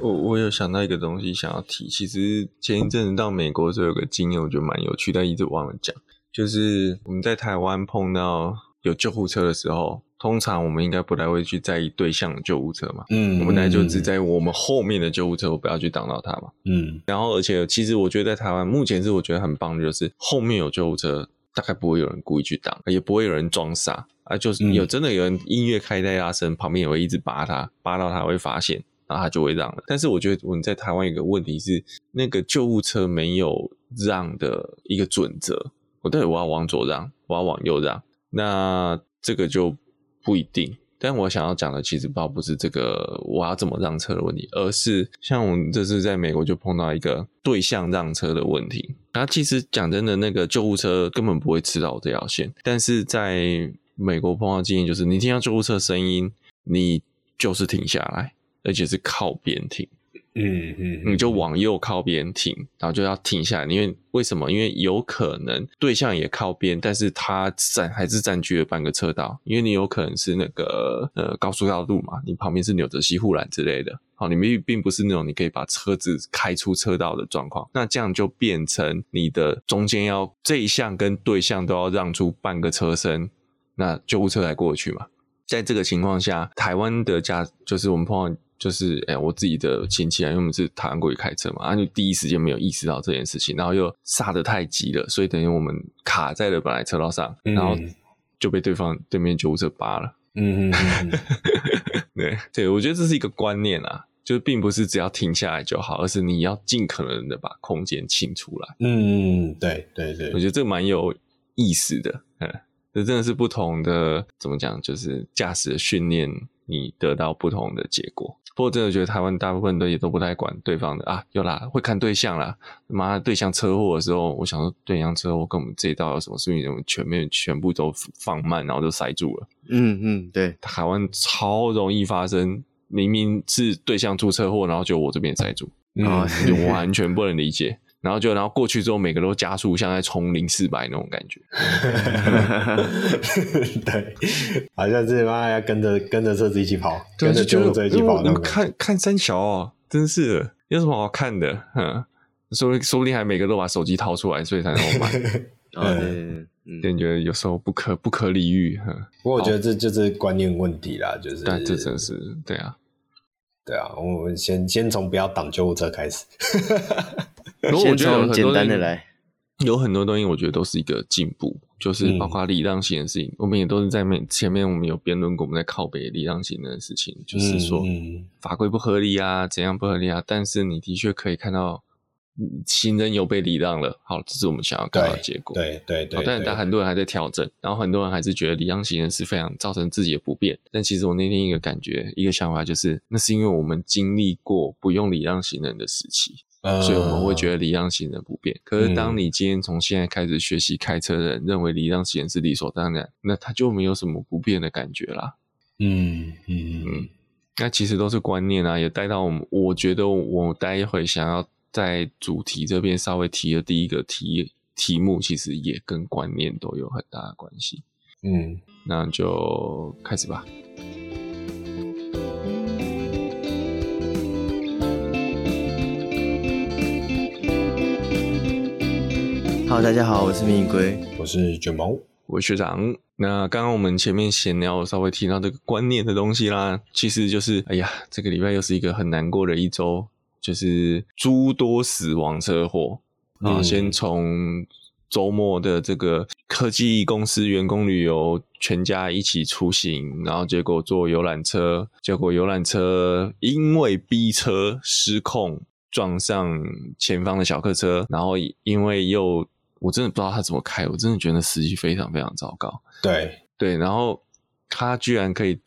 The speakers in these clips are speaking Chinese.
我我有想到一个东西想要提，其实前一阵子到美国的时候有个经验，我觉得蛮有趣，但一直忘了讲，就是我们在台湾碰到有救护车的时候，通常我们应该不太会去在意对向的救护车嘛，嗯，我们来就只在我们后面的救护车，我不要去挡到它嘛，嗯，然后而且其实我觉得在台湾目前是我觉得很棒的，就是后面有救护车，大概不会有人故意去挡，也不会有人装傻。啊，就是有真的有人音乐开在大声，旁边也会一直扒他，扒到他会发现，然后他就会让了。但是我觉得我们在台湾有个问题是，那个救护车没有让的一个准则。我对我要往左让，我要往右让，那这个就不一定。但我想要讲的其实倒不是这个我要怎么让车的问题，而是像我们这次在美国就碰到一个对向让车的问题。然后其实讲真的，那个救护车根本不会吃到我这条线，但是在美国碰到经验就是，你听到救护车声音，你就是停下来，而且是靠边停，嗯嗯，你就往右靠边停，然后就要停下来，因为为什么？因为有可能对象也靠边，但是它占还是占据了半个车道，因为你有可能是那个呃高速道路嘛，你旁边是纽泽西护栏之类的，好，你们并不是那种你可以把车子开出车道的状况，那这样就变成你的中间要这一项跟对象都要让出半个车身。那救护车才过去嘛，在这个情况下，台湾的驾就是我们碰到就是哎、欸，我自己的亲戚啊，因为我们是台湾过去开车嘛，他就第一时间没有意识到这件事情，然后又刹得太急了，所以等于我们卡在了本来车道上，然后就被对方对面救护车扒了。嗯嗯，对对，我觉得这是一个观念啊，就是并不是只要停下来就好，而是你要尽可能的把空间清出来。嗯嗯，对对对，我觉得这个蛮有意思的，嗯。这真的是不同的，怎么讲？就是驾驶的训练，你得到不同的结果。不过，真的觉得台湾大部分的也都不太管对方的啊，有啦，会看对象啦。妈，对象车祸的时候，我想说，对象车祸跟我们这一道有什么事情？我们全面全部都放慢，然后就塞住了。嗯嗯，对，台湾超容易发生，明明是对象出车祸，然后就我这边塞住，啊、嗯，就完全不能理解。然后就，然后过去之后，每个都加速，像在冲零四百那种感觉。对，好像是妈要跟着跟着车子一起跑，跟着救护车一起跑。你们看看三小哦，真是有什么好看的？哼，说说不定还每个都把手机掏出来，所以才那么慢。嗯，嗯，觉得有时候不可不可理喻。不过我觉得这就是观念问题啦，就是。但这真是对啊，对啊，我们先先从不要挡救护车开始。先从简单的来，有很多东西，我觉得都是一个进步，就是包括礼让行的事情，嗯、我们也都是在面前面，我们有辩论过，我们在靠北礼让行的事情，就是说法规不合理啊，怎样不合理啊？但是你的确可以看到，行人有被礼让了，好，这是我们想要看到的结果。对对对，但但很多人还在调整，然后很多人还是觉得礼让行人是非常造成自己的不便。但其实我那天一个感觉，一个想法就是，那是因为我们经历过不用礼让行人的时期。所以我们会觉得礼让行人不便，可是当你今天从现在开始学习开车的人认为礼让行人是理所当然，那他就没有什么不便的感觉啦。嗯嗯嗯，那其实都是观念啊，也带到我们。我觉得我待会想要在主题这边稍微提的第一个题题目，其实也跟观念都有很大的关系。嗯，那就开始吧。好，大家好，我是蜜龟，我是卷毛，我是学长。那刚刚我们前面闲聊，稍微提到这个观念的东西啦，其实就是，哎呀，这个礼拜又是一个很难过的一周，就是诸多死亡车祸啊。先从周末的这个科技公司员工旅游，全家一起出行，然后结果坐游览车，结果游览车因为逼车失控，撞上前方的小客车，然后因为又我真的不知道他怎么开，我真的觉得司机非常非常糟糕。对对，然后他居然可以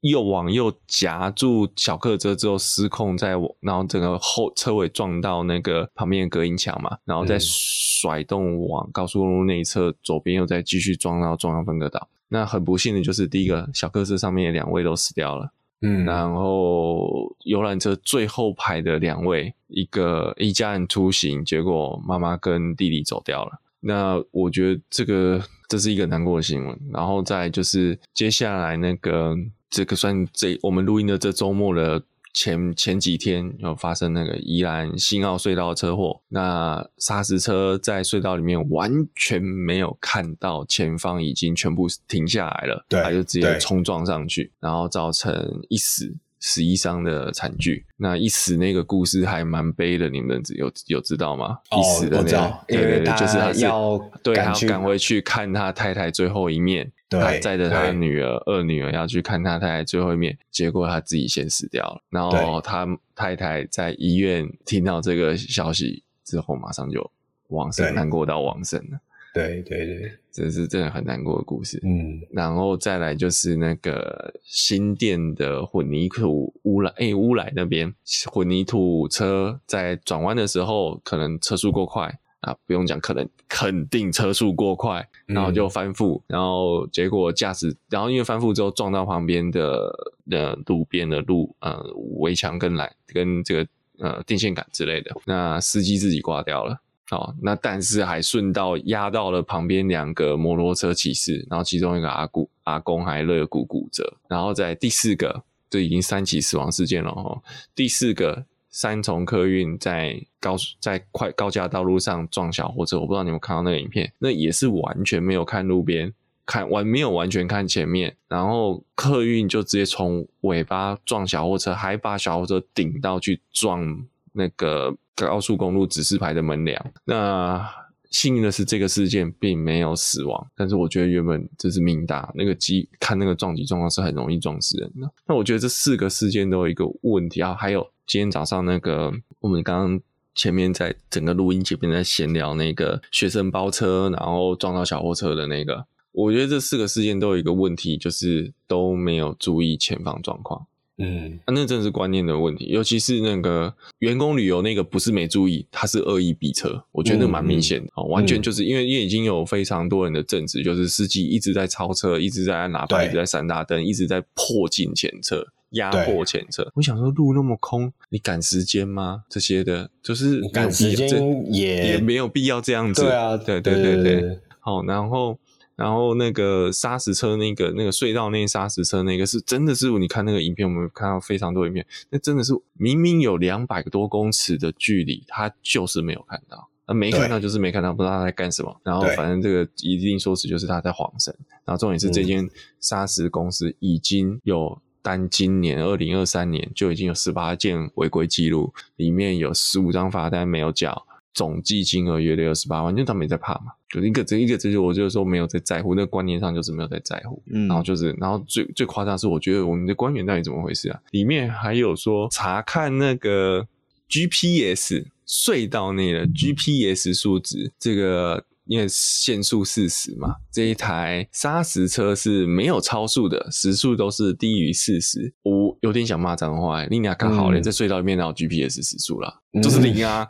又往右夹住小客车之后失控，再然后整个后车尾撞到那个旁边的隔音墙嘛，然后再甩动往高速公路内侧左边又再继续撞到中央分隔岛。那很不幸的就是第一个小客车上面的两位都死掉了。嗯，然后游览车最后排的两位，一个一家人出行，结果妈妈跟弟弟走掉了。那我觉得这个这是一个难过的新闻。然后再就是接下来那个这个算这我们录音的这周末的前前几天有发生那个宜兰新澳隧道车祸，那砂石车在隧道里面完全没有看到前方已经全部停下来了，对，他就直接冲撞上去，然后造成一死十一伤的惨剧。那一死那个故事还蛮悲的，你们有有知道吗？哦、一死的那个，对对对，就是他要对，他要赶回去看他太太最后一面。他载着他的女儿、二女儿要去看他太太最后一面，结果他自己先死掉了。然后他太太在医院听到这个消息之后，马上就往生，难过到往生了。对对对，这是真的很难过的故事。嗯，然后再来就是那个新店的混凝土乌来，哎，乌来那边混凝土车在转弯的时候，可能车速过快。啊，不用讲，可能肯定车速过快，然后就翻覆，嗯、然后结果驾驶，然后因为翻覆之后撞到旁边的呃路边的路呃围墙跟来跟这个呃电线杆之类的，那司机自己挂掉了，哦，那但是还顺道压到了旁边两个摩托车骑士，然后其中一个阿古阿公还肋骨骨折，然后在第四个，这已经三起死亡事件了哦，第四个。三重客运在高在快高架道路上撞小货车，我不知道你们看到那个影片，那也是完全没有看路边，看完没有完全看前面，然后客运就直接从尾巴撞小货车，还把小货车顶到去撞那个高速公路指示牌的门梁。那幸运的是，这个事件并没有死亡，但是我觉得原本这是命大，那个机看那个撞击状况是很容易撞死人的。那我觉得这四个事件都有一个问题啊，还有。今天早上那个，我们刚刚前面在整个录音前面在闲聊那个学生包车，然后撞到小货车的那个，我觉得这四个事件都有一个问题，就是都没有注意前方状况。嗯，啊，那真的是观念的问题，尤其是那个员工旅游那个，不是没注意，他是恶意逼车，我觉得蛮明显的。哦，完全就是因为因为已经有非常多人的证词，就是司机一直在超车，一直在按喇叭，一直在闪大灯，一直在迫近前车。压迫前车，我想说路那么空，你赶时间吗？这些的，就是赶时间也也没有必要这样子。对啊，对对对对。好，然后然后那个砂石车，那个那个隧道那砂石车，那个是真的是你看那个影片，我们看到非常多影片，那真的是明明有两百多公尺的距离，他就是没有看到，啊，没看到就是没看到，不知道他在干什么。然后反正这个一定说辞就是他在晃神。然后重点是这间砂石公司已经有。单今年二零二三年就已经有十八件违规记录，里面有十五张罚单没有缴，总计金额约六十八万，就他没在怕嘛，就一个这一个这就我就是说没有在在乎，那个观念上就是没有在在乎，嗯，然后就是然后最最夸张是我觉得我们的官员到底怎么回事啊？里面还有说查看那个 GPS 隧道内的 GPS 数值，这个。因为限速四十嘛，这一台砂石车是没有超速的，时速都是低于四十。我有点想骂脏话，你俩刚好了，在、嗯、隧道里面哪有 GPS 时速啦？就是零啊，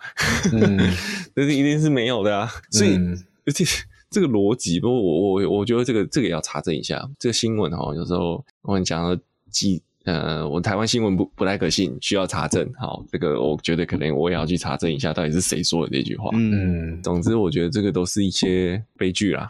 嗯，这是一定是没有的啊。所以，而且、嗯、这个逻辑，不过我我我觉得这个这个也要查证一下。这个新闻哈，有时候我很讲的记。呃，我台湾新闻不不太可信，需要查证。好，这个我觉得可能我也要去查证一下，到底是谁说的这句话。嗯，总之我觉得这个都是一些悲剧啦，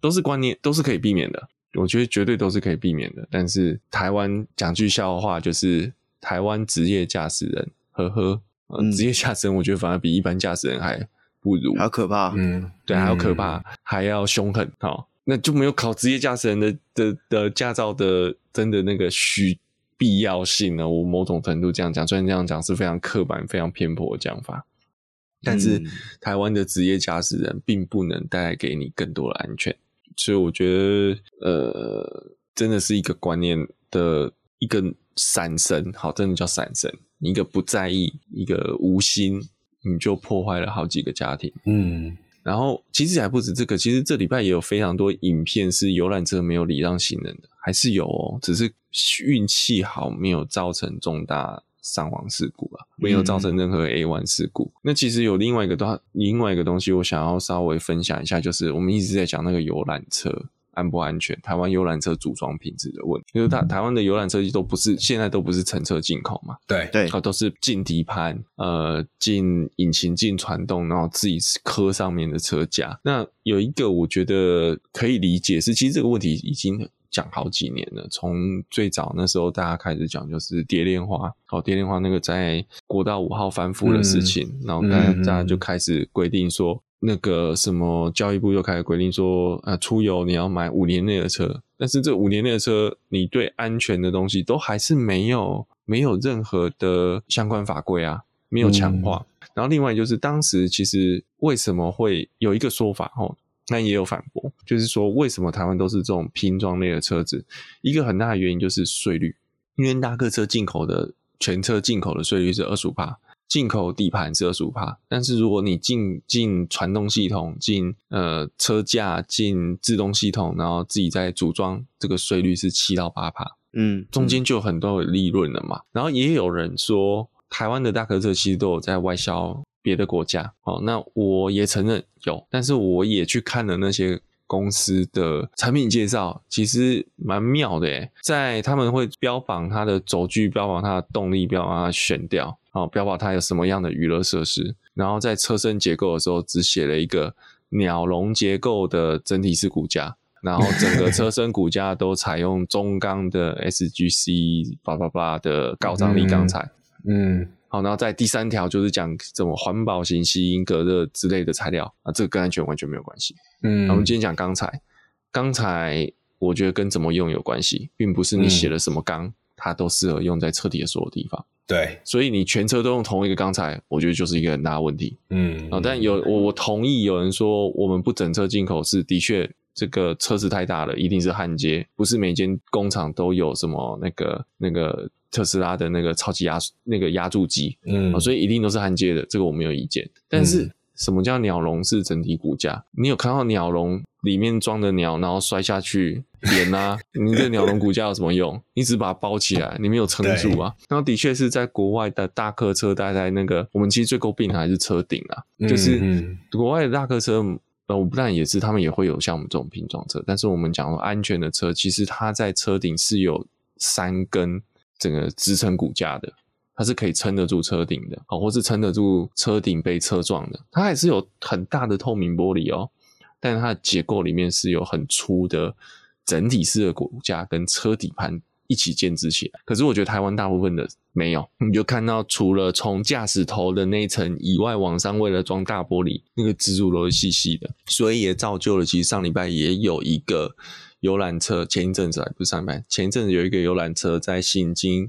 都是观念，都是可以避免的。我觉得绝对都是可以避免的。但是台湾讲句笑话，就是台湾职业驾驶人，呵呵，呃、职业驾驶人我觉得反而比一般驾驶人还不如，好可怕。嗯，对，还要可怕，嗯、还要凶狠。好，那就没有考职业驾驶人的的的驾照的真的那个虚。必要性呢？我某种程度这样讲，虽然这样讲是非常刻板、非常偏颇的讲法，但是台湾的职业驾驶人并不能带来给你更多的安全，所以我觉得，呃，真的是一个观念的一个闪神，好，真的叫闪神，一个不在意，一个无心，你就破坏了好几个家庭。嗯，然后其实还不止这个，其实这礼拜也有非常多影片是游览车没有礼让行人的。还是有哦，只是运气好，没有造成重大伤亡事故啊，没有造成任何 A1 事故。嗯、那其实有另外一个东，另外一个东西，我想要稍微分享一下，就是我们一直在讲那个游览车。安不安全？台湾游览车组装品质的问题，就是台台湾的游览车都不是现在都不是乘车进口嘛？对对，都是进底盘，呃，进引擎进传动，然后自己磕上面的车架。那有一个我觉得可以理解是，其实这个问题已经讲好几年了。从最早那时候大家开始讲，就是蝶恋花，好，蝶恋花那个在国道五号翻覆的事情，嗯、然后大家大家就开始规定说，那个什么教育部就开始规定说，啊，出游你要买五年内的车，但是这五年内的车，你对安全的东西都还是没有没有任何的相关法规啊，没有强化。嗯、然后另外就是当时其实为什么会有一个说法哦？那也有反驳，就是说为什么台湾都是这种拼装类的车子？一个很大的原因就是税率，因为大客车进口的全车进口的税率是二十五帕，进口底盘是二十五帕，但是如果你进进传动系统、进呃车架、进制动系统，然后自己再组装，这个税率是七到八帕，嗯，中间就有很多有利润了嘛。然后也有人说，台湾的大客车其实都有在外销。别的国家，哦，那我也承认有，但是我也去看了那些公司的产品介绍，其实蛮妙的诶，在他们会标榜它的轴距，标榜它的动力，标榜它的悬吊，哦，标榜它有什么样的娱乐设施，然后在车身结构的时候只写了一个鸟笼结构的整体式骨架，然后整个车身骨架都采用中钢的 SGC 八八八的高张力钢材，嗯。嗯好，然后在第三条就是讲什么环保型吸音隔热之类的材料啊，这个跟安全完全没有关系。嗯，我们今天讲钢材，钢材我觉得跟怎么用有关系，并不是你写了什么钢，嗯、它都适合用在车体的所有地方。对，所以你全车都用同一个钢材，我觉得就是一个很大的问题。嗯，啊，但有我我同意有人说我们不整车进口是的确这个车子太大了，一定是焊接，不是每间工厂都有什么那个那个。特斯拉的那个超级压那个压铸机，嗯、哦，所以一定都是焊接的，这个我没有意见。但是、嗯、什么叫鸟笼是整体骨架？你有看到鸟笼里面装的鸟，然后摔下去扁啊？你这鸟笼骨架有什么用？你只把它包起来，你没有撑住啊。对然后的确是在国外的大客车待在那个，我们其实最诟病的还是车顶啊，嗯、就是国外的大客车，呃，我不但也是，他们也会有像我们这种拼装车，但是我们讲说安全的车，其实它在车顶是有三根。整个支撑骨架的，它是可以撑得住车顶的，哦，或是撑得住车顶被车撞的，它还是有很大的透明玻璃哦，但它的结构里面是有很粗的整体式的骨架跟车底盘一起建置起来。可是我觉得台湾大部分的没有，你就看到除了从驾驶头的那一层以外，往上为了装大玻璃，那个支柱都是细细的，所以也造就了其实上礼拜也有一个。游览车前一阵子还不是上班，前一阵子有一个游览车在行经，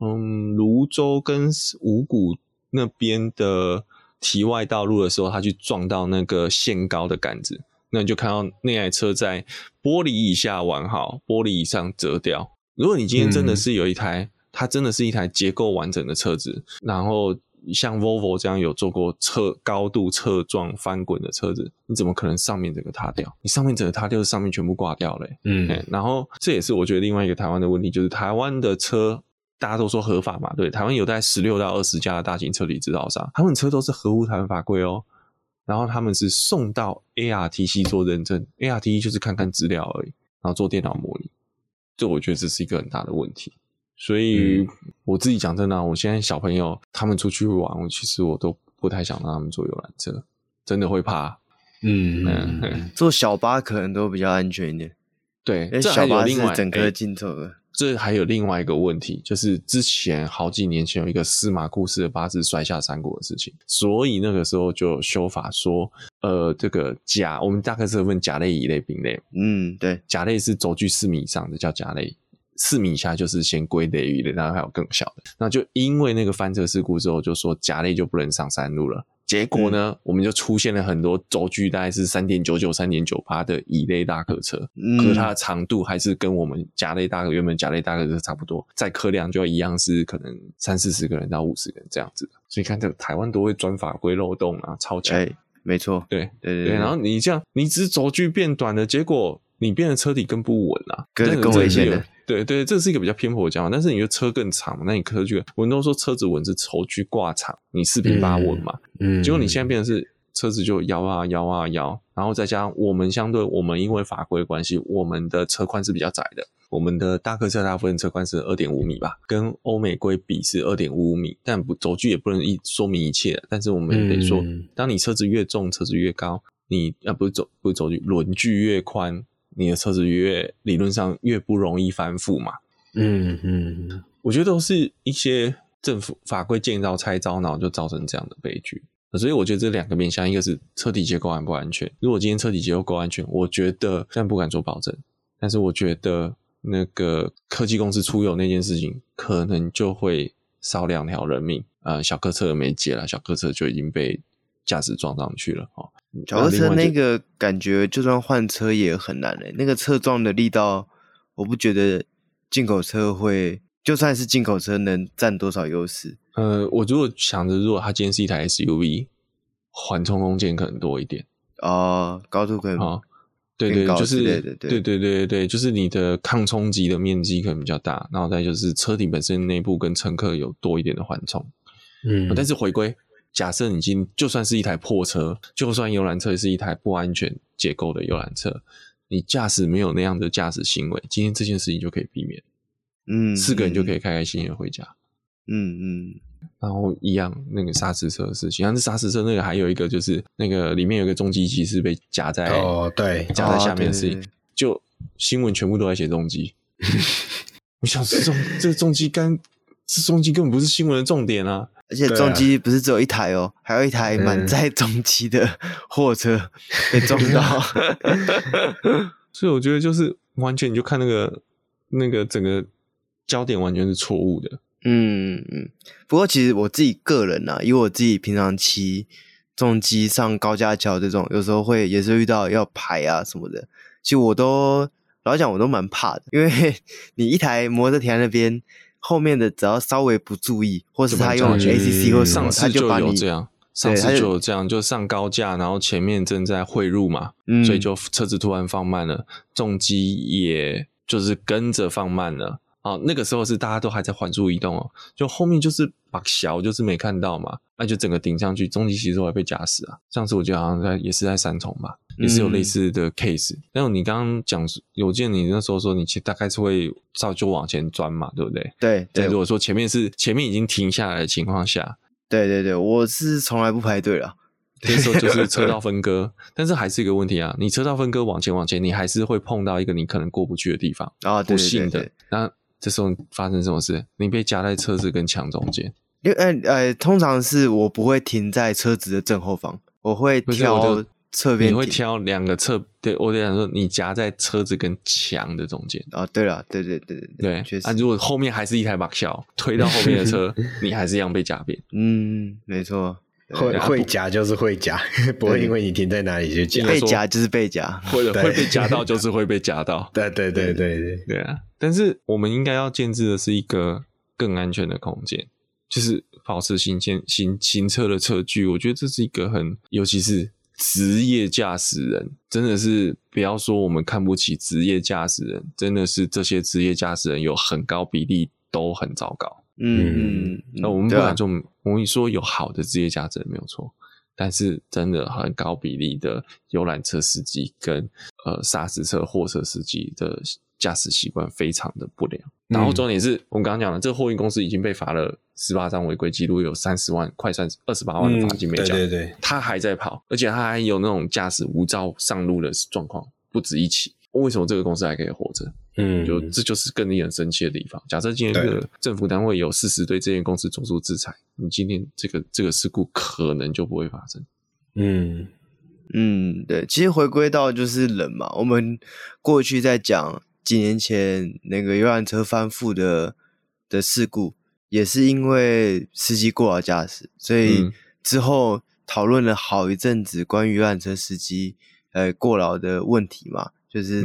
嗯，泸州跟五谷那边的题外道路的时候，他去撞到那个限高的杆子，那你就看到那台车在玻璃以下完好，玻璃以上折掉。如果你今天真的是有一台，嗯、它真的是一台结构完整的车子，然后。像 Volvo 这样有做过侧高度侧撞翻滚的车子，你怎么可能上面整个塌掉？你上面整个塌掉，上面全部挂掉了。嗯，然后这也是我觉得另外一个台湾的问题，就是台湾的车大家都说合法嘛，对，台湾有大概十六到二十家的大型车体制造商，他们车都是合乎台湾法规哦。然后他们是送到 ARTC 做认证，ARTC 就是看看资料而已，然后做电脑模拟，这我觉得这是一个很大的问题。所以我自己讲真的，我现在小朋友他们出去玩，我其实我都不太想让他们坐游览车，真的会怕。嗯 嗯，坐小巴可能都比较安全一点。对，这小巴是整个镜头的。这还有另外一个问题，就是之前好几年前有一个司马库斯的巴士摔下山谷的事情，所以那个时候就修法说，呃，这个甲我们大概是分甲类、乙类、丙类。嗯，对，甲类是轴距四米以上的叫甲类。四米以下就是先归类于的，然后还有更小的。那就因为那个翻车事故之后，就说甲类就不能上山路了。结果呢，嗯、我们就出现了很多轴距大概是三点九九、三点九八的乙类大客车，嗯、可是它的长度还是跟我们甲类大客原本甲类大客车差不多，载客量就一样是可能三四十个人到五十个人这样子。所以看这个台湾都会钻法规漏洞啊，超强。欸、没错，对对对，对。然后你这样，你只轴距变短了，结果你变得车底更不稳啊，更更危险的。对对，这是一个比较偏颇的讲法，但是你的车更长嘛，那你车距，我们都说车子稳是轴距挂长，你四平八稳嘛。嗯。结果你现在变成是车子就摇啊摇啊摇，然后再加上我们相对我们因为法规关系，我们的车宽是比较窄的，我们的大客车大部分车宽是二点五米吧，跟欧美规比是二点五五米，但不轴距也不能一说明一切，但是我们得说，当你车子越重，车子越高，你啊不是轴不是轴距，轮距越宽。你的车子越理论上越不容易翻覆嘛。嗯嗯，我觉得都是一些政府法规见招拆招，然后就造成这样的悲剧。所以我觉得这两个面向，一个是车体结构安不安全。如果今天车体结构够安全，我觉得虽然不敢做保证，但是我觉得那个科技公司出游那件事情，可能就会少两条人命。呃，小客车没解了，小客车就已经被驾驶撞上去了。哦，小客车那个感觉，就算换车也很难嘞。那个侧撞的力道，我不觉得进口车会，就算是进口车能占多少优势。呃，我如果想着，如果它今天是一台 SUV，缓冲空间可能多一点哦，高度可能啊，对对，就是对对对对对，就是你的抗冲击的面积可能比较大，然后再就是车体本身内部跟乘客有多一点的缓冲，嗯，但是回归，假设你今就算是一台破车，就算游览车是一台不安全结构的游览车，你驾驶没有那样的驾驶行为，今天这件事情就可以避免，嗯，四个人就可以开开心心的回家。嗯嗯，然后一样那个砂石车的事情，但是砂石车那个还有一个就是那个里面有一个重机骑士被夹在哦，对，夹在下面的事情，就新闻全部都在写重机。我想这重这个重机干，这重机根本不是新闻的重点啊！而且重机不是只有一台哦，还有一台满载重机的货车被撞到，所以我觉得就是完全你就看那个那个整个。焦点完全是错误的。嗯嗯，不过其实我自己个人啊，因为我自己平常骑重机上高架桥这种，有时候会也是遇到要排啊什么的。其实我都老实讲，我都蛮怕的，因为 你一台摩托车停在那边，后面的只要稍微不注意，或是他用 ACC 或什么，他就把你这样，上次就有这样，就上高架，然后前面正在汇入嘛，嗯，所以就车子突然放慢了，重机也就是跟着放慢了。哦，那个时候是大家都还在缓速移动哦，就后面就是把小就是没看到嘛，那就整个顶上去，终极其实会被夹死啊。上次我记得好像在也是在三重吧，也是有类似的 case。但是、嗯、你刚刚讲，有见你那时候说你其实大概是会照就往前钻嘛，对不对？对。对，如果说前面是前面已经停下来的情况下，对对对，我是从来不排队了。那时候就是车道分割，但是还是一个问题啊，你车道分割往前往前，你还是会碰到一个你可能过不去的地方啊，不幸的那。这时候发生什么事？你被夹在车子跟墙中间。因为呃呃，通常是我不会停在车子的正后方，我会挑侧边。你会挑两个侧？对，我在想说，你夹在车子跟墙的中间。哦，对了，对对对对对，确实。啊，如果后面还是一台马小推到后面的车，你还是一样被夹扁。嗯，没错。会会夹就是会夹，不会因为你停在哪里就夹。被夹就是被夹，或者会被夹到就是会被夹到。对对对对对对啊！但是我们应该要建制的是一个更安全的空间，就是保持行前行行车的车距。我觉得这是一个很，尤其是职业驾驶人，真的是不要说我们看不起职业驾驶人，真的是这些职业驾驶人有很高比例都很糟糕。嗯，那我们不敢就我跟你说有好的职业驾驶人没有错，但是真的很高比例的游览车司机跟呃砂石车货车司机的驾驶习惯非常的不良。然后重点是我们刚刚讲的，这个货运公司已经被罚了十八张违规记录，有三十万，快三十二十八万的罚金没交，对对对，他还在跑，而且他还有那种驾驶无照上路的状况不止一起。为什么这个公司还可以活着？嗯，就这就是更令人生气的地方。假设今天这个政府单位有事实对这间公司做出制裁，你今天这个这个事故可能就不会发生。嗯嗯，对，其实回归到就是人嘛，我们过去在讲几年前那个游览车翻覆的的事故，也是因为司机过劳驾驶，所以之后讨论了好一阵子关于游览车司机呃过劳的问题嘛。就是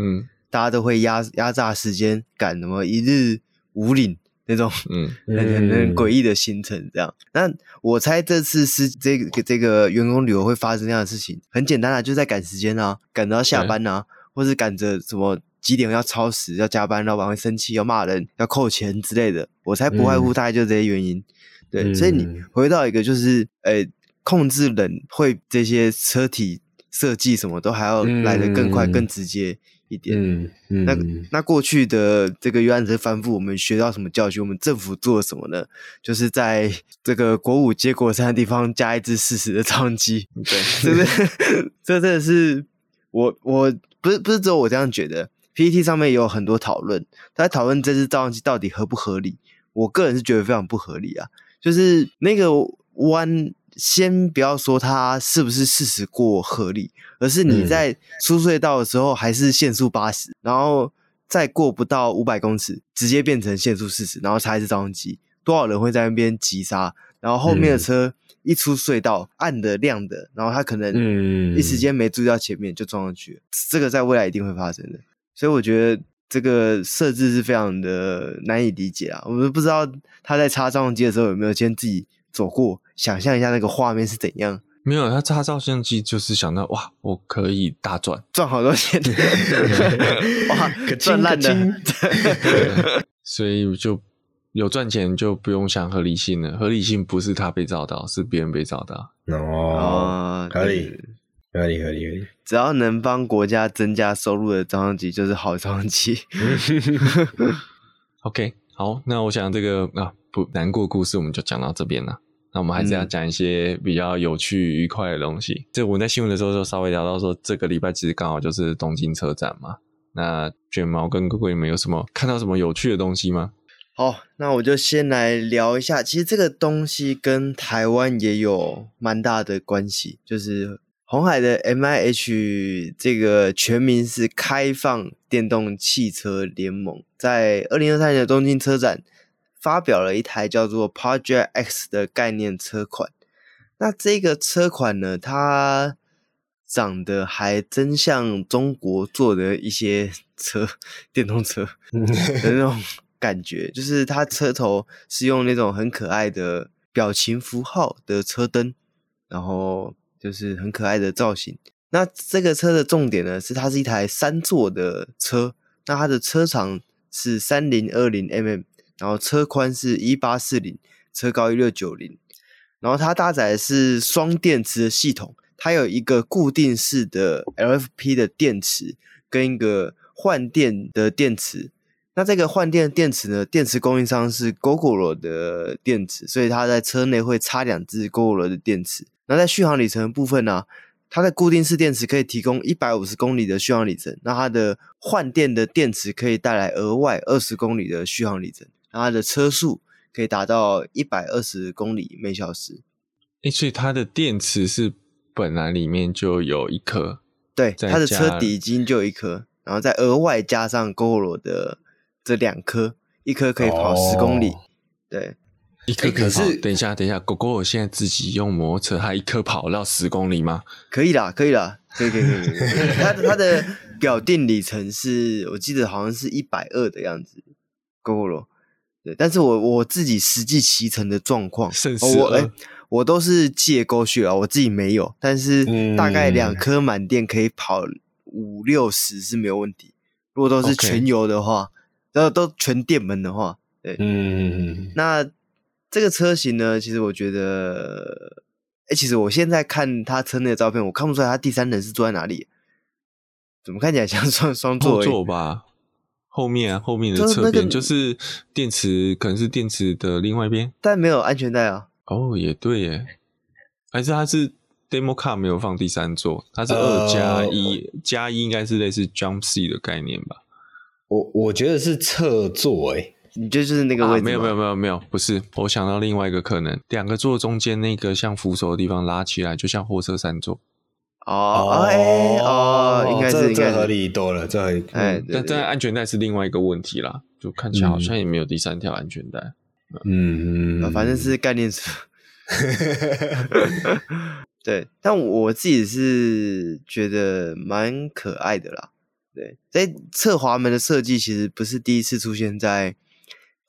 大家都会压压榨时间赶什么一日五岭那种嗯 很很很诡异的行程这样。那我猜这次是这个这个员工旅游会发生这样的事情，很简单啊，就在赶时间啊，赶着要下班啊，或是赶着什么几点要超时要加班，老板会生气要骂人要扣钱之类的。我才不外乎大概就这些原因。对，所以你回到一个就是呃控制冷会这些车体。设计什么都还要来得更快、更直接一点。嗯嗯，那那过去的这个游览车翻覆，我们学到什么教训？我们政府做了什么呢？就是在这个国五接国三的地方加一支四十的重机。对，是不 是？这真的是我我不是不是只有我这样觉得，PTT 上面也有很多讨论，他在讨论这支照相机到底合不合理。我个人是觉得非常不合理啊，就是那个弯，先不要说它是不是四十过合理，而是你在出隧道的时候还是限速八十，然后再过不到五百公尺，直接变成限速四十，然后插一支照相机，多少人会在那边急刹，然后后面的车一出隧道，暗的亮的，然后他可能一时间没注意到前面就撞上去了，这个在未来一定会发生的，所以我觉得。这个设置是非常的难以理解啊！我们不知道他在插照相机的时候有没有先自己走过，想象一下那个画面是怎样？没有，他插照相机就是想到哇，我可以大赚，赚好多钱，哇，可赚烂的。所以就有赚钱就不用想合理性了，合理性不是他被照到，是别人被照到。哦，可以。可以可以可以，只要能帮国家增加收入的照相机就是好照相机。OK，好，那我想这个啊不难过故事我们就讲到这边了。那我们还是要讲一些比较有趣愉快的东西。这、嗯、我在新闻的时候就稍微聊到说，这个礼拜其实刚好就是东京车展嘛。那卷毛跟哥哥你们有什么看到什么有趣的东西吗？好，那我就先来聊一下，其实这个东西跟台湾也有蛮大的关系，就是。红海的 MIH 这个全名是开放电动汽车联盟，在二零二三年的东京车展发表了一台叫做 Project X 的概念车款。那这个车款呢，它长得还真像中国做的一些车，电动车的那种感觉，就是它车头是用那种很可爱的表情符号的车灯，然后。就是很可爱的造型。那这个车的重点呢，是它是一台三座的车。那它的车长是三零二零 mm，然后车宽是一八四零，车高一六九零。然后它搭载的是双电池的系统，它有一个固定式的 LFP 的电池，跟一个换电的电池。那这个换电电池呢，电池供应商是 Gogoro 的电池，所以它在车内会插两支 Gogoro 的电池。那在续航里程的部分呢、啊，它的固定式电池可以提供一百五十公里的续航里程，那它的换电的电池可以带来额外二十公里的续航里程，那它的车速可以达到一百二十公里每小时。诶，所以它的电池是本来里面就有一颗，对，它的车底已经就有一颗，然后再额外加上 Gogoro 的这两颗，一颗可以跑十公里，哦、对。一颗可是，等一下，等一下，狗狗，我现在自己用摩托车，它一颗跑到十公里吗？可以啦，可以啦，可以，可以，可以，可以。它的它的表定里程是我记得好像是一百二的样子，狗狗罗。对，但是我我自己实际骑乘的状况，我哎、欸，我都是借 GoShare 啊，我自己没有，但是大概两颗满电可以跑五六十是没有问题。如果都是全油的话，然后都全电门的话，对，嗯，那。这个车型呢，其实我觉得，哎，其实我现在看他车内的照片，我看不出来他第三人是坐在哪里，怎么看起来像双双座座吧？后面啊，后面的侧边就是电池，可能是电池的另外一边，但没有安全带啊。哦，也对耶，还是他是 demo car 没有放第三座，它是二加一加一，应该是类似 jump seat 的概念吧？我我觉得是侧座诶。你就是那个位置、啊、没有没有没有没有，不是，我想到另外一个可能，两个座中间那个像扶手的地方拉起来，就像货车三座。哦，哎，哦，应该是应该这合理多了，这合理。哎，但但安全带是另外一个问题啦，就看起来好像也没有第三条安全带。嗯嗯，反正是概念车。对，但我自己是觉得蛮可爱的啦。对，在侧滑门的设计其实不是第一次出现在。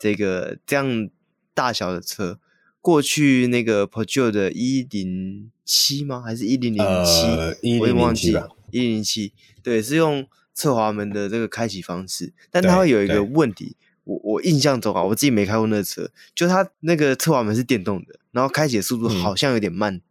这个这样大小的车，过去那个 Peugeot 的一零七吗？还是一零零七？我也忘记了。一零零七，对，是用侧滑门的这个开启方式，但它会有一个问题。我我印象中啊，我自己没开过那个车，就它那个侧滑门是电动的，然后开启的速度好像有点慢，嗯、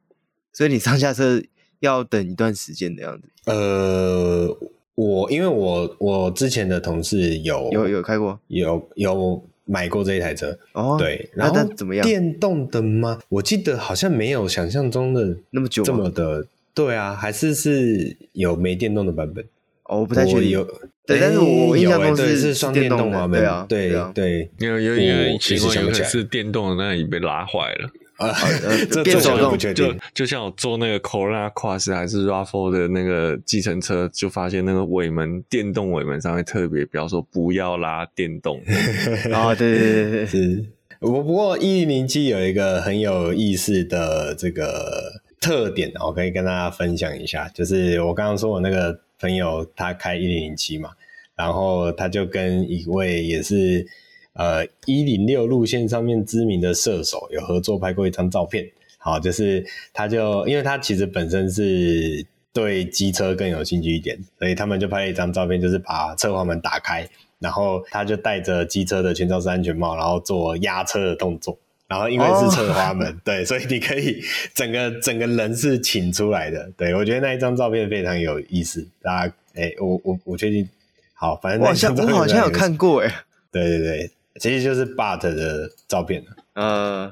所以你上下车要等一段时间的样子。呃，我因为我我之前的同事有有有开过，有有。买过这一台车哦，对，然后怎么样？电动的吗？我记得好像没有想象中的那么久，这么的对啊，还是是有没电动的版本？哦，我不太确定。有，对，但是我印象中是是双电动啊，对啊，对对，有有一个情况有可能是电动的那里被拉坏了。啊，这变手动就就像我坐那个 Corolla Cross 还是 RAV4 的那个计程车，就发现那个尾门电动尾门上面特别标说不要拉电动。啊，对对对对，是。我不过一零零七有一个很有意思的这个特点，我可以跟大家分享一下，就是我刚刚说我那个朋友他开一零零七嘛，然后他就跟一位也是。呃，一零六路线上面知名的射手有合作拍过一张照片，好，就是他就因为他其实本身是对机车更有兴趣一点，所以他们就拍了一张照片，就是把侧滑门打开，然后他就戴着机车的全罩式安全帽，然后做压车的动作，然后因为是侧滑门，哦、对，所以你可以整个整个人是请出来的，对，我觉得那一张照片非常有意思，大家，哎、欸，我我我确定，好，反正那张照片我好像有看过，哎，对对对。其实就是 Bart 的照片呃，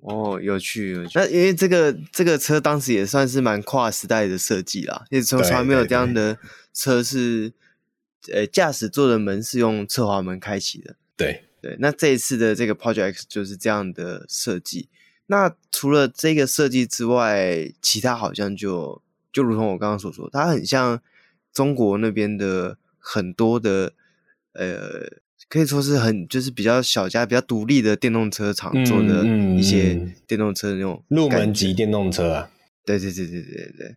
哦，有趣，有趣。那因为这个这个车当时也算是蛮跨时代的设计啦，也从从来没有这样的车是，呃，驾驶座的门是用侧滑门开启的。对对，那这一次的这个 Project X 就是这样的设计。那除了这个设计之外，其他好像就就如同我刚刚所说，它很像中国那边的很多的呃。可以说是很就是比较小家、比较独立的电动车厂做的一些电动车的那种入门级电动车啊。对对对对对对。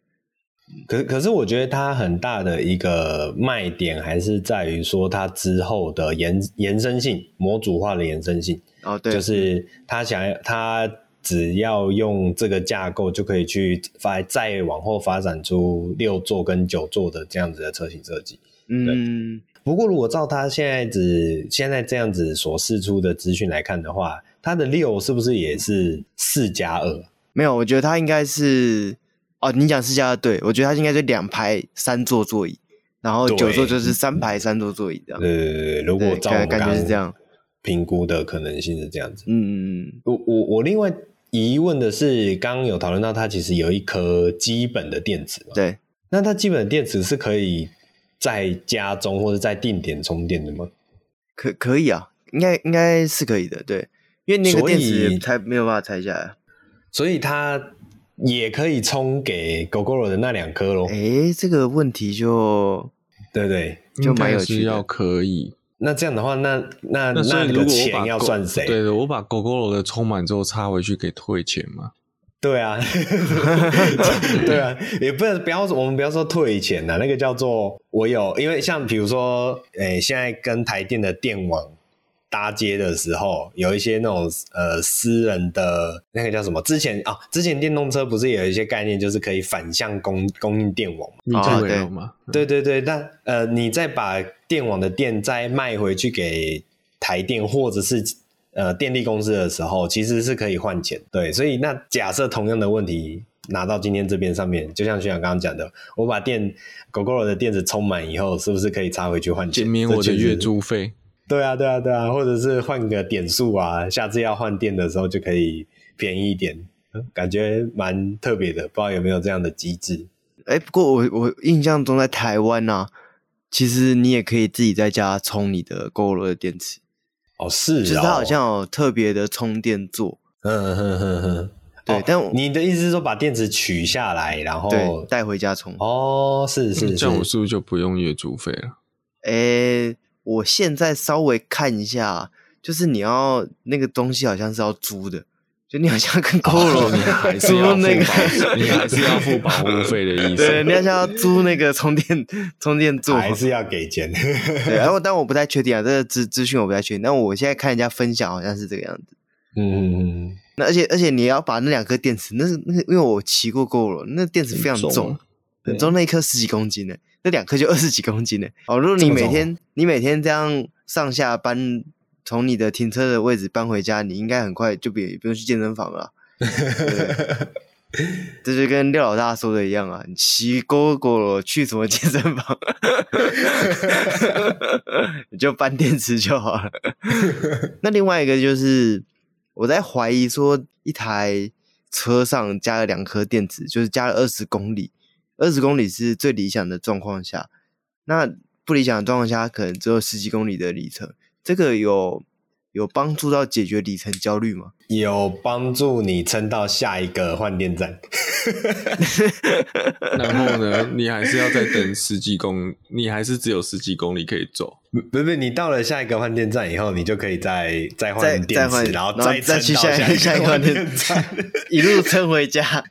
可可是我觉得它很大的一个卖点还是在于说它之后的延延伸性、模组化的延伸性。哦，对，就是它想要他只要用这个架构就可以去发再往后发展出六座跟九座的这样子的车型设计。嗯。不过，如果照他现在只现在这样子所释出的资讯来看的话，他的六是不是也是四加二？没有，我觉得他应该是哦，你讲四加二，对，我觉得他应该是两排三座座椅，然后九座就是三排三座座椅这样。呃，如果照我感觉是这样，评估的可能性是这样子。嗯嗯嗯。我我我另外疑问的是，刚刚有讨论到它其实有一颗基本的电池嘛？对，那它基本的电池是可以。在家中或者在定点充电的吗？可可以啊，应该应该是可以的，对，因为那个电池拆没有办法拆下来，所以它也可以充给 Gogoro 的那两颗咯。哎，这个问题就对对，就蛮有趣的。要可以，那这样的话，那那那，那个钱要算谁？对的，我把 Gogoro 的充满之后插回去给退钱吗？对啊，对啊，也不能不要我们不要说退钱呐，那个叫做我有，因为像比如说，诶，现在跟台电的电网搭接的时候，有一些那种呃私人的那个叫什么？之前啊，之前电动车不是有一些概念，就是可以反向供供应电网嘛？啊，对吗？对对对，但呃，你再把电网的电再卖回去给台电，或者是。呃，电力公司的时候其实是可以换钱，对，所以那假设同样的问题拿到今天这边上面，就像学长刚刚讲的，我把电 Gogoro 的电池充满以后，是不是可以插回去换钱，减免我的月租费？对啊，对啊，对啊，或者是换个点数啊，下次要换电的时候就可以便宜一点，感觉蛮特别的，不知道有没有这样的机制？哎，不过我我印象中在台湾啊，其实你也可以自己在家充你的 Gogoro 的电池。哦，是哦，就是它好像有特别的充电座，嗯哼哼哼，对，哦、但你的意思是说把电池取下来，然后带回家充？哦，是是是，这样我是不是就不用月租费了？诶，我现在稍微看一下，就是你要那个东西好像是要租的。就你好像跟 Gogoro 你还是要 那个，你还是要付保护费的意思。对，你好像要租那个充电 充电座，还是要给钱。对，然后但我不太确定啊，这个资资讯我不太确定。但我现在看人家分享，好像是这个样子。嗯嗯嗯。那而且而且你要把那两颗电池，那是那个，因为我骑过 Gogoro，那电池非常重，很重，很重，那一颗十几公斤呢，那两颗就二十几公斤呢。哦，如果你每天你每天这样上下班。从你的停车的位置搬回家，你应该很快就别不用去健身房了。这就跟廖老大说的一样啊，你骑 Gogoro 去什么健身房？你就搬电池就好了。那另外一个就是，我在怀疑说，一台车上加了两颗电池，就是加了二十公里，二十公里是最理想的状况下。那不理想的状况下，可能只有十几公里的里程。这个有有帮助到解决里程焦虑吗？有帮助你撑到下一个换电站。然后呢，你还是要再等十几公里，你还是只有十几公里可以走。不是不，你到了下一个换电站以后，你就可以再再换电池，然后再再去下一个下一个换电站，一路撑回家。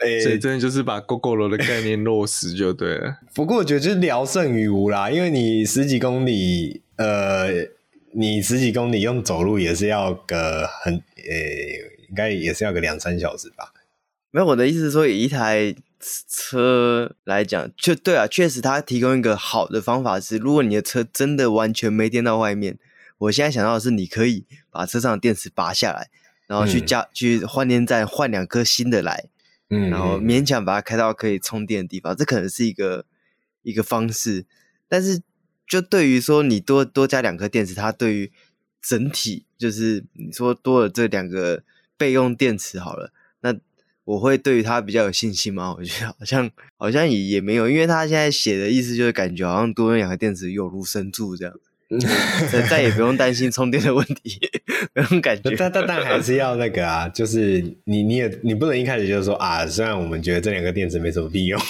欸、所以真的就是把 Gogoro 的概念落实就对了。不过我觉得就是聊胜于无啦，因为你十几公里，呃，你十几公里用走路也是要个很，呃、欸，应该也是要个两三小时吧。没有，我的意思是说，以一台车来讲，就对啊，确实它提供一个好的方法是，如果你的车真的完全没电到外面，我现在想到的是，你可以把车上的电池拔下来，然后去加、嗯、去换电站换两颗新的来。嗯，然后勉强把它开到可以充电的地方，这可能是一个一个方式。但是，就对于说你多多加两颗电池，它对于整体就是你说多了这两个备用电池好了，那我会对于它比较有信心吗？我觉得好像好像也也没有，因为他现在写的意思就是感觉好像多用两个电池有如神助这样。再也不用担心充电的问题，那种感觉。但但但还是要那个啊，就是你你也你不能一开始就说啊，虽然我们觉得这两个电池没什么屁用。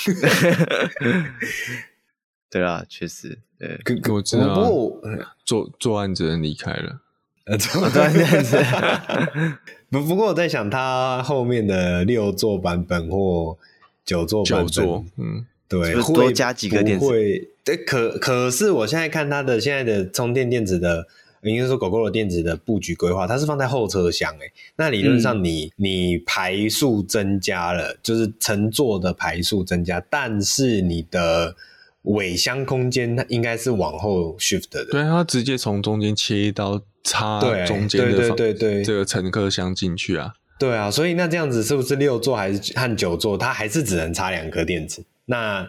对啊，确实，对。我知道，作作案者离开了。呃，作案者。不不过我在想，它后面的六座版本或九座版本，嗯。对，会多加几个电池。可可是我现在看它的现在的充电电子的，应该说 Gogoro 电子的布局规划，它是放在后车厢诶。那理论上你，你、嗯、你排数增加了，就是乘坐的排数增加，但是你的尾箱空间它应该是往后 shift 的。对，它直接从中间切一刀插中间的，对对对对，这个乘客箱进去啊。对啊，所以那这样子是不是六座还是和九座，它还是只能插两颗电池？那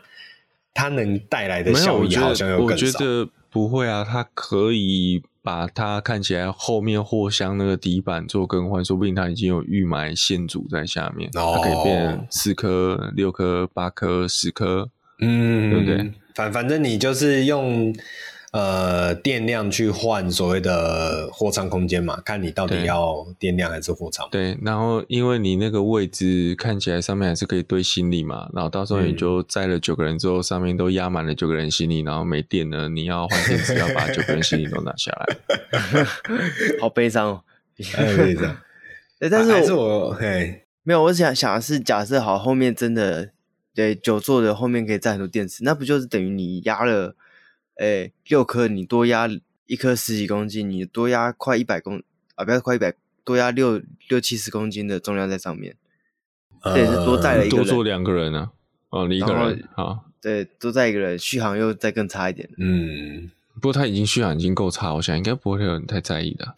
它能带来的效益好像又更少。我觉得不会啊，它可以把它看起来后面货箱那个底板做更换，说不定它已经有预埋线组在下面，哦、它可以变四颗、六颗、八颗、十颗，嗯，对不对？反反正你就是用。呃，电量去换所谓的货仓空间嘛，看你到底要电量还是货仓。对，然后因为你那个位置看起来上面还是可以堆行李嘛，然后到时候你就载了九个人之后，上面都压满了九个人行李，然后没电了，你要换电池，要把九个人行李都拿下来，好悲伤哦，很悲伤。但是我，还是我嘿，没有，我想想的是，假设好后面真的对九座的后面可以载很多电池，那不就是等于你压了？哎、欸，六颗你多压一颗十几公斤，你多压快一百公啊，不要快一百，多压六六七十公斤的重量在上面，这也是多载了一个人，多坐两个人啊，哦，你一个人好，对，多载一个人，续航又再更差一点，嗯，不过他已经续航已经够差，我想应该不会有人太在意的，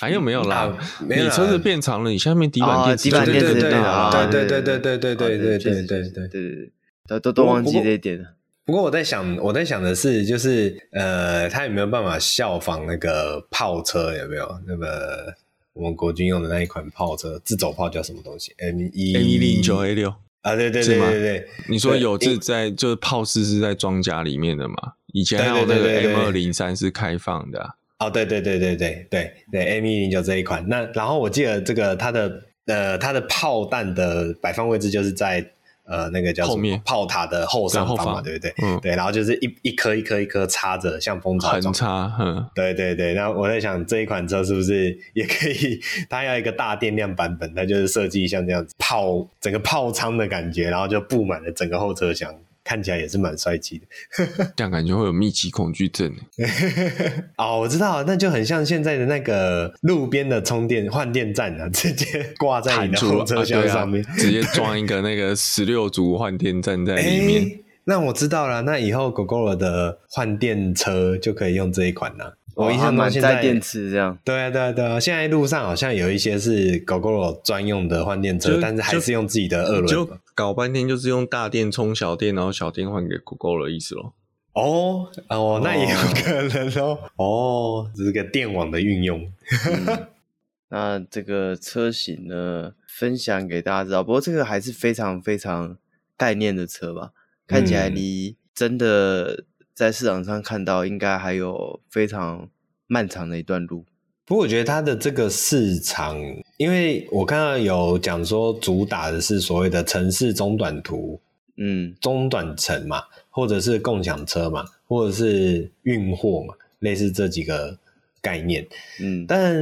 还有没有啦？你车子变长了，你下面底板电池，底板电池，对对对对对对对对对对对对对，都都都忘记这一点了。不过我在想，我在想的是，就是呃，他有没有办法效仿那个炮车？有没有那个我们国军用的那一款炮车？自走炮叫什么东西？M 一 M 一零九 A 六啊？对对对对对，你说有是在就是炮室是在装甲里面的嘛？以前还有那个 M 二零三是开放的，啊。哦，对对对对对对对，M 一零九这一款。那然后我记得这个它的呃它的炮弹的摆放位置就是在。呃，那个叫什么炮塔的后上方嘛，对不对？嗯，对，然后就是一一颗一颗一颗插着，像蜂巢状。插，嗯，对对对。那我在想，这一款车是不是也可以？它要一个大电量版本，它就是设计像这样子炮整个炮舱的感觉，然后就布满了整个后车厢。看起来也是蛮帅气的，这样感觉会有密集恐惧症。哦，我知道，那就很像现在的那个路边的充电换电站啊，直接挂在你的后车厢上面，啊啊、直接装一个那个 十六组换电站在里面、欸。那我知道了，那以后 Gogoro 的换电车就可以用这一款了。我印象中现在电池这样，对啊对啊对啊，现在路上好像有一些是 Gogoro 专用的换电车，但是还是用自己的二轮。就搞半天就是用大电充小电，然后小电换给 Gogoro 的意思咯。哦哦，那也有可能哦。哦，这是个电网的运用。那这个车型呢，分享给大家知道。不过这个还是非常非常概念的车吧，看起来离真的在市场上看到，应该还有非常漫长的一段路。不过我觉得它的这个市场，因为我看到有讲说主打的是所谓的城市中短途，嗯，中短程嘛，或者是共享车嘛，或者是运货嘛，类似这几个概念，嗯，但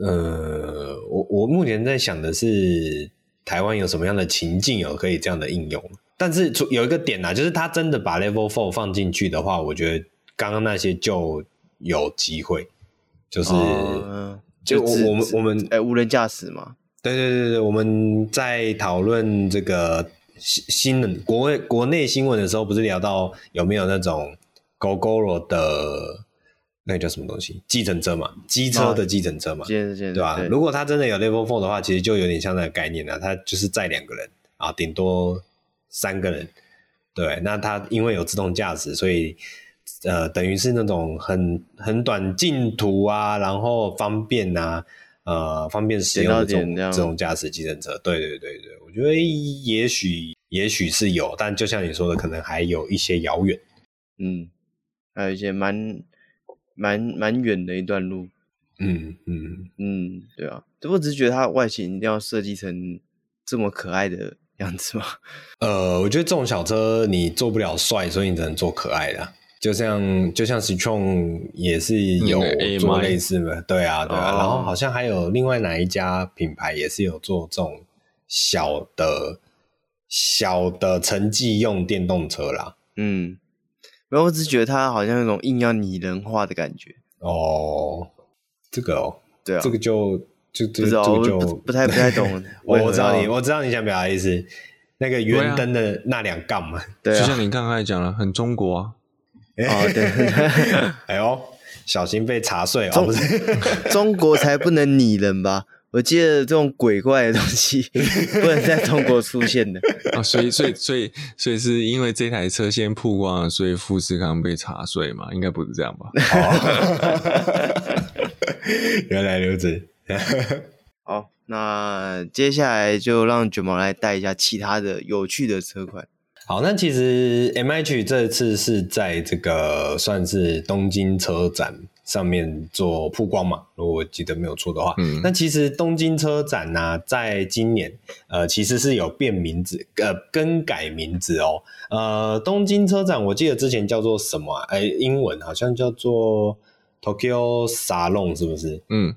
呃，我我目前在想的是，台湾有什么样的情境有可以这样的应用？但是有一个点啊，就是他真的把 Level Four 放进去的话，我觉得刚刚那些就有机会。就是，哦、就我我们我们哎，无人驾驶嘛？对对对对，我们在讨论这个新新的国内国内新闻的时候，不是聊到有没有那种 Gogoro 的那个叫什么东西？计程车嘛，机车的计程车嘛，对对吧？对如果他真的有 Level Four 的话，其实就有点像那个概念了，他就是载两个人啊，顶多三个人。对，那它因为有自动驾驶，所以。呃，等于是那种很很短进途啊，然后方便啊，呃，方便使用的这种自动驾驶计程车。对对对对，我觉得也许也许是有，但就像你说的，可能还有一些遥远。嗯，还有一些蛮蛮蛮远的一段路。嗯嗯嗯，对啊，这我只是觉得它外形一定要设计成这么可爱的样子吗？呃，我觉得这种小车你做不了帅，所以你只能做可爱的。就像就像 Citroen 也是有做类似的，对啊对啊，然后好像还有另外哪一家品牌也是有做这种小的小的城际用电动车啦。嗯，然后我只觉得它好像有种硬要拟人化的感觉。哦，这个哦，对啊，这个就就这个就不，不太不太懂。我我知道你我知道你想表达意思，那个圆灯的那两杠嘛，对啊，就像你刚才讲了，很中国啊。哦，对，哎呦，小心被查税哦！中不是，中国才不能拟人吧？我记得这种鬼怪的东西不能在中国出现的啊、哦！所以，所以，所以，所以是因为这台车先曝光了，所以富士康被查税嘛？应该不是这样吧？原来如此。好，那接下来就让卷毛来带一下其他的有趣的车款。好，那其实 MH 这次是在这个算是东京车展上面做曝光嘛，如果我记得没有错的话。嗯，那其实东京车展呢、啊，在今年呃其实是有变名字，呃更改名字哦。呃，东京车展我记得之前叫做什么、啊？哎，英文好像叫做 Tokyo Salon 是不是？嗯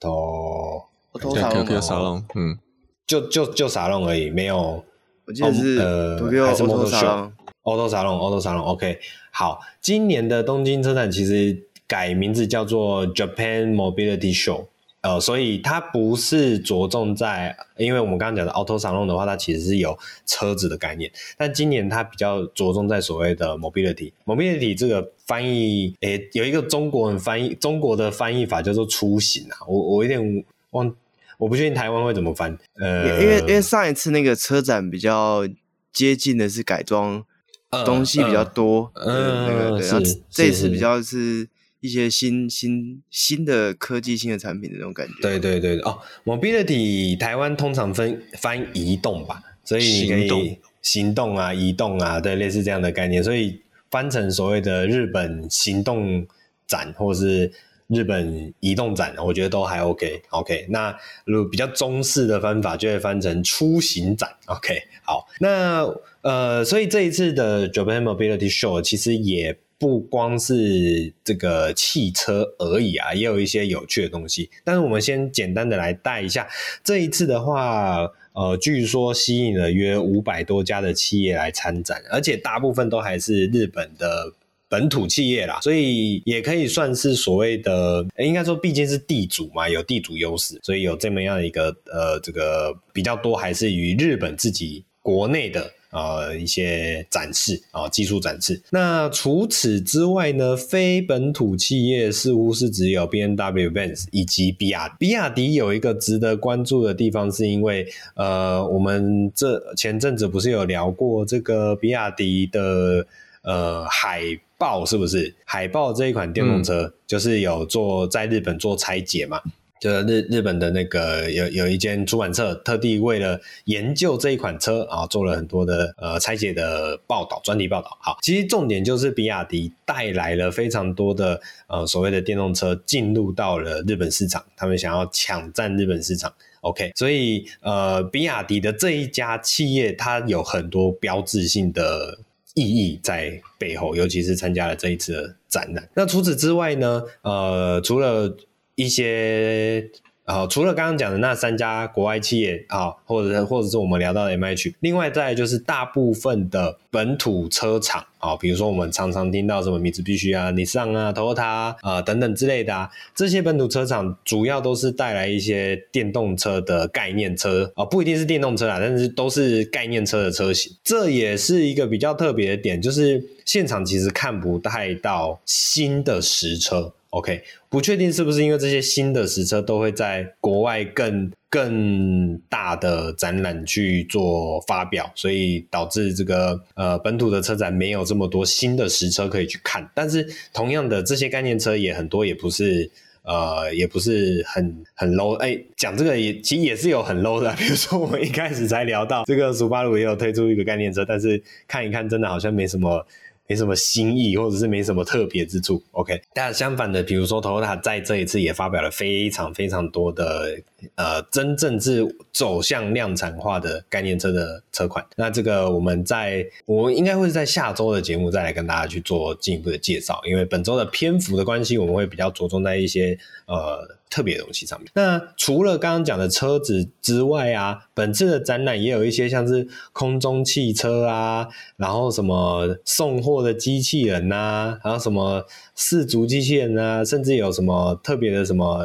都都沙龙，QQ 沙龙，嗯，就就就沙龙而已，没有。我记得是呃，还是摩托车龙，摩托沙龙，摩托沙龙。OK，好，今年的东京车展其实改名字叫做 Japan Mobility Show，呃，所以它不是着重在，因为我们刚刚讲的 Auto Salon 的话，它其实是有车子的概念，但今年它比较着重在所谓的 Mobility。Mobility 这个翻译，诶，有一个中国人翻译，中国的翻译法叫做出行啊，我我有点忘。我不确定台湾会怎么翻，呃，因为因为上一次那个车展比较接近的是改装东西比较多，嗯，那个对，这一次比较是一些新新新的科技新的产品的那种感觉。对对对哦，Mobility 台湾通常分翻移动吧，所以你可以行动啊、移动啊，对，类似这样的概念，所以翻成所谓的日本行动展或是。日本移动展，我觉得都还 OK，OK。OK, 那如果比较中式的翻法，就会翻成出行展。OK，好。那呃，所以这一次的 Japan Mobility Show 其实也不光是这个汽车而已啊，也有一些有趣的东西。但是我们先简单的来带一下，这一次的话，呃，据说吸引了约五百多家的企业来参展，而且大部分都还是日本的。本土企业啦，所以也可以算是所谓的，应该说毕竟是地主嘛，有地主优势，所以有这么样一个呃，这个比较多还是与日本自己国内的呃一些展示啊、呃，技术展示。那除此之外呢，非本土企业似乎是只有 B N W、Benz 以及比亚迪。比亚迪有一个值得关注的地方，是因为呃，我们这前阵子不是有聊过这个比亚迪的呃海。豹是不是海豹这一款电动车，就是有做在日本做拆解嘛？就日日本的那个有有一间出版社，特地为了研究这一款车啊，做了很多的呃拆解的报道、专题报道。好，其实重点就是比亚迪带来了非常多的呃所谓的电动车进入到了日本市场，他们想要抢占日本市场。OK，所以呃，比亚迪的这一家企业，它有很多标志性的意义在背后，尤其是参加了这一次的展览。那除此之外呢，呃，除了一些。好，除了刚刚讲的那三家国外企业啊，或者或者是我们聊到的 MH，另外再就是大部分的本土车厂啊，比如说我们常常听到什么米兹必须啊、尼桑啊、Toyota 啊等等之类的啊，这些本土车厂主要都是带来一些电动车的概念车啊，不一定是电动车啦，但是都是概念车的车型。这也是一个比较特别的点，就是现场其实看不太到新的实车。OK，不确定是不是因为这些新的实车都会在国外更更大的展览去做发表，所以导致这个呃本土的车展没有这么多新的实车可以去看。但是同样的，这些概念车也很多，也不是呃也不是很很 low。哎，讲这个也其实也是有很 low 的，比如说我们一开始才聊到这个苏巴鲁也有推出一个概念车，但是看一看真的好像没什么。没什么新意，或者是没什么特别之处。OK，但相反的，比如说 Toyota 在这一次也发表了非常非常多的呃，真正是走向量产化的概念车的车款。那这个我们在我应该会是在下周的节目再来跟大家去做进一步的介绍，因为本周的篇幅的关系，我们会比较着重在一些呃。特别的东西上面。那除了刚刚讲的车子之外啊，本次的展览也有一些像是空中汽车啊，然后什么送货的机器人呐、啊，然后什么四足机器人啊，甚至有什么特别的什么、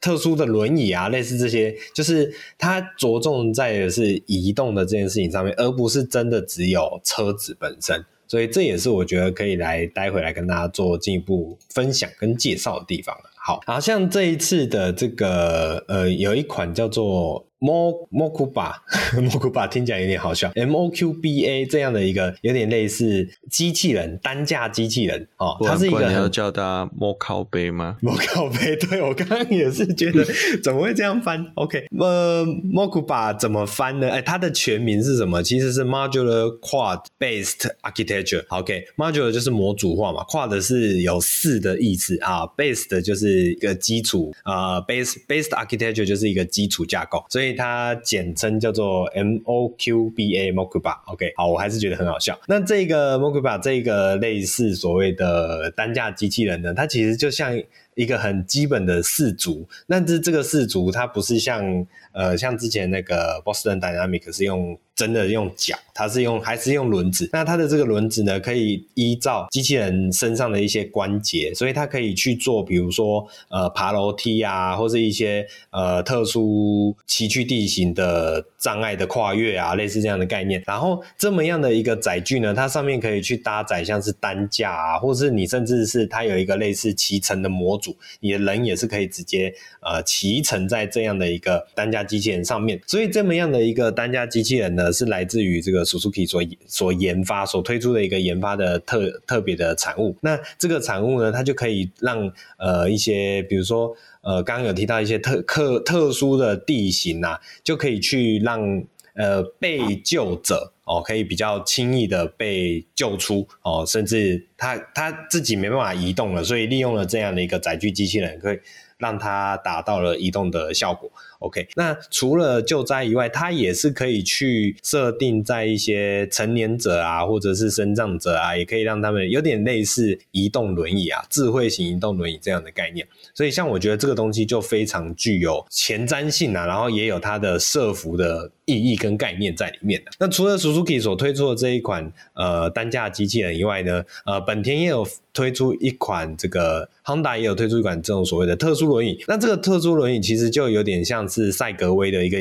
特殊的轮椅啊，类似这些，就是它着重在的是移动的这件事情上面，而不是真的只有车子本身。所以这也是我觉得可以来待会来跟大家做进一步分享跟介绍的地方。好，好像这一次的这个呃，有一款叫做。Mo Mokuba，Mokuba 听起来有点好笑。M O Q B A 这样的一个有点类似机器人，单架机器人哦，它是一个很。你要叫它莫靠杯吗？莫靠杯，对，我刚刚也是觉得怎么会这样翻？OK，呃，Mokuba 怎么翻呢？哎，它的全名是什么？其实是 Modular Quad Based Architecture。OK，Modular 就是模组化嘛，Quad 是有四的意思啊，Based 就是一个基础啊，Based Based Architecture 就是一个基础架构，所以。以它简称叫做 M O Q B A Mokuba，OK，好，我还是觉得很好笑。那这个 Mokuba 这个类似所谓的单架机器人呢，它其实就像一个很基本的四足，但是这个四足它不是像呃像之前那个 Boston Dynamic 是用。真的用脚，它是用还是用轮子？那它的这个轮子呢，可以依照机器人身上的一些关节，所以它可以去做，比如说呃爬楼梯啊，或是一些呃特殊崎岖地形的障碍的跨越啊，类似这样的概念。然后这么样的一个载具呢，它上面可以去搭载像是担架啊，或是你甚至是它有一个类似骑乘的模组，你的人也是可以直接呃骑乘在这样的一个担架机器人上面。所以这么样的一个担架机器人呢，是来自于这个 Suzuki 所所研发、所推出的一个研发的特特别的产物。那这个产物呢，它就可以让呃一些，比如说呃刚刚有提到一些特特特殊的地形啊，就可以去让呃被救者哦可以比较轻易的被救出哦，甚至他他自己没办法移动了，所以利用了这样的一个载具机器人，可以让他达到了移动的效果。OK，那除了救灾以外，它也是可以去设定在一些成年者啊，或者是身障者啊，也可以让他们有点类似移动轮椅啊，智慧型移动轮椅这样的概念。所以，像我觉得这个东西就非常具有前瞻性啊，然后也有它的设服的意义跟概念在里面的。那除了 Suzuki 所推出的这一款呃担架机器人以外呢，呃，本田也有推出一款这个亨达也有推出一款这种所谓的特殊轮椅。那这个特殊轮椅其实就有点像。是赛格威的一个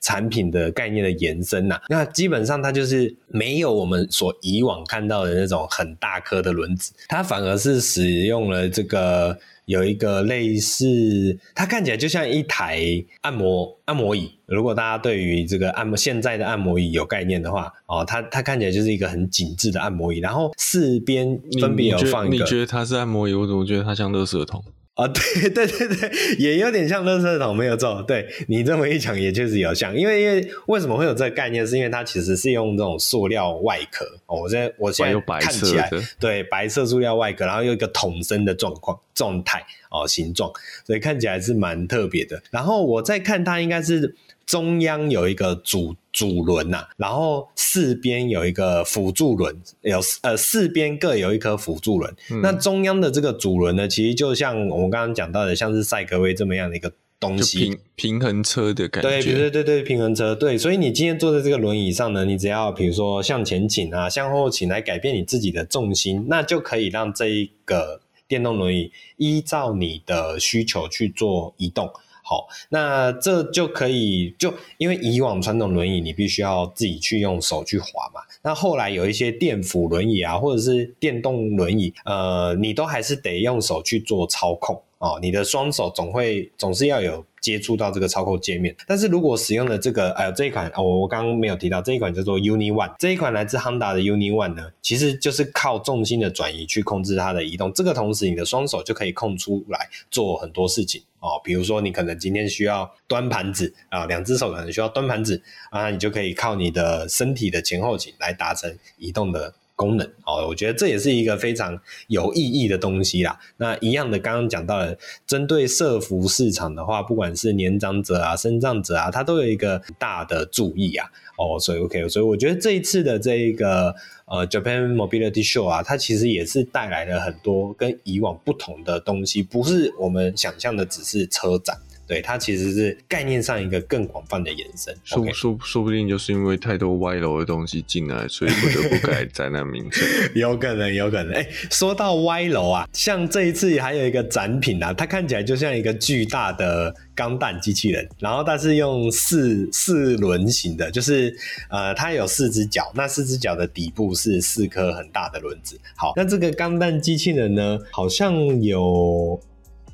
产品的概念的延伸呐、那基本上它就是没有我们所以往看到的那种很大颗的轮子，它反而是使用了这个有一个类似，它看起来就像一台按摩按摩椅。如果大家对于这个按摩现在的按摩椅有概念的话，哦，它它看起来就是一个很紧致的按摩椅，然后四边分别有放一个。你，你觉得它是按摩椅？我怎么觉得它像垃圾桶？啊，对 对对对，也有点像垃圾桶，没有错。对你这么一讲，也确实有像，因为因为为什么会有这个概念？是因为它其实是用这种塑料外壳。哦，我现在我现在看起来，对白色塑料外壳，然后有一个桶身的状况状态哦形状，所以看起来是蛮特别的。然后我再看它，应该是。中央有一个主主轮呐，然后四边有一个辅助轮，有呃四边各有一颗辅助轮。嗯、那中央的这个主轮呢，其实就像我们刚刚讲到的，像是赛格威这么样的一个东西，平平衡车的感觉。对对对对，平衡车。对，所以你今天坐在这个轮椅上呢，你只要比如说向前倾啊，向后倾来改变你自己的重心，那就可以让这一个电动轮椅依照你的需求去做移动。好，那这就可以就因为以往传统轮椅你必须要自己去用手去滑嘛，那后来有一些电辅轮椅啊，或者是电动轮椅，呃，你都还是得用手去做操控哦，你的双手总会总是要有。接触到这个操控界面，但是如果使用的这个呃这一款，我我刚刚没有提到这一款叫做 Uni One，这一款来自 Honda 的 Uni One 呢，其实就是靠重心的转移去控制它的移动。这个同时，你的双手就可以空出来做很多事情哦，比如说你可能今天需要端盘子啊，两只手可能需要端盘子啊，你就可以靠你的身体的前后倾来达成移动的。功能哦，我觉得这也是一个非常有意义的东西啦。那一样的，刚刚讲到了，针对社服市场的话，不管是年长者啊、身障者啊，它都有一个大的注意啊。哦，所以 OK，所以我觉得这一次的这一个呃 Japan Mobility Show 啊，它其实也是带来了很多跟以往不同的东西，不是我们想象的只是车展。对，它其实是概念上一个更广泛的延伸，说 Okay 说说不定就是因为太多歪楼的东西进来，所以不得不改 展览名称。有可能，有可能。哎，说到歪楼啊，像这一次还有一个展品啊，它看起来就像一个巨大的钢弹机器人，然后它是用四四轮型的，就是呃，它有四只脚，那四只脚的底部是四颗很大的轮子。好，那这个钢弹机器人呢，好像有。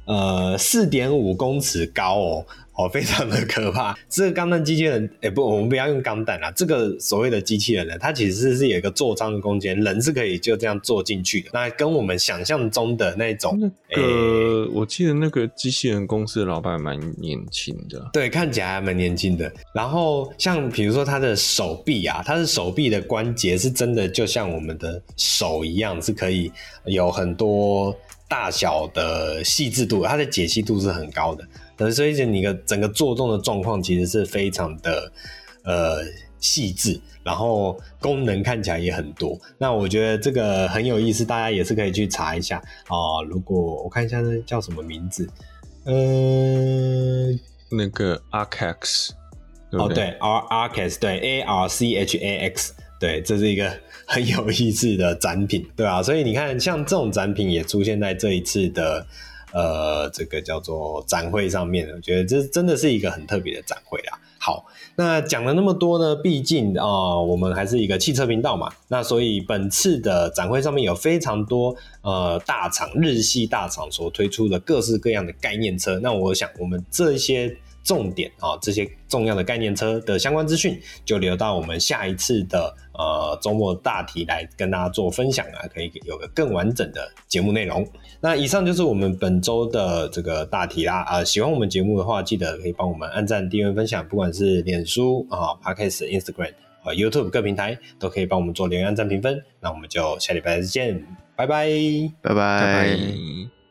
呃，四点五公尺高哦，哦，非常的可怕。这个钢弹机器人，哎、欸，不，我们不要用钢弹啦。这个所谓的机器人呢，它其实是有一个座舱的空间，人是可以就这样坐进去的。那跟我们想象中的那种，那个，欸、我记得那个机器人公司的老板蛮年轻的，对，看起来还蛮年轻的。然后像比如说他的手臂啊，他的手臂的关节是真的就像我们的手一样，是可以有很多。大小的细致度，它的解析度是很高的，所以你的整个做动的状况其实是非常的呃细致，然后功能看起来也很多。那我觉得这个很有意思，大家也是可以去查一下啊、呃。如果我看一下那叫什么名字，嗯、呃，那个 Archax 哦，对，R Archax 对，A R C H A X。对，这是一个 很有意思的展品，对啊，所以你看，像这种展品也出现在这一次的呃这个叫做展会上面，我觉得这真的是一个很特别的展会啊。好，那讲了那么多呢，毕竟啊、我们还是一个汽车频道嘛，那所以本次的展会上面有非常多呃大厂、日系大厂所推出的各式各样的概念车，那我想我们这些。重点啊，这些重要的概念车的相关资讯，就留到我们下一次的呃周末大题来跟大家做分享啊，可以有个更完整的节目内容。那以上就是我们本周的这个大题啦啊、呃，喜欢我们节目的话，记得可以帮我们按赞、订阅、分享，不管是脸书啊、Podcast、Instagram 和 YouTube 各平台，都可以帮我们做留言、按赞、评分。那我们就下礼拜再见，拜拜，拜拜。拜拜。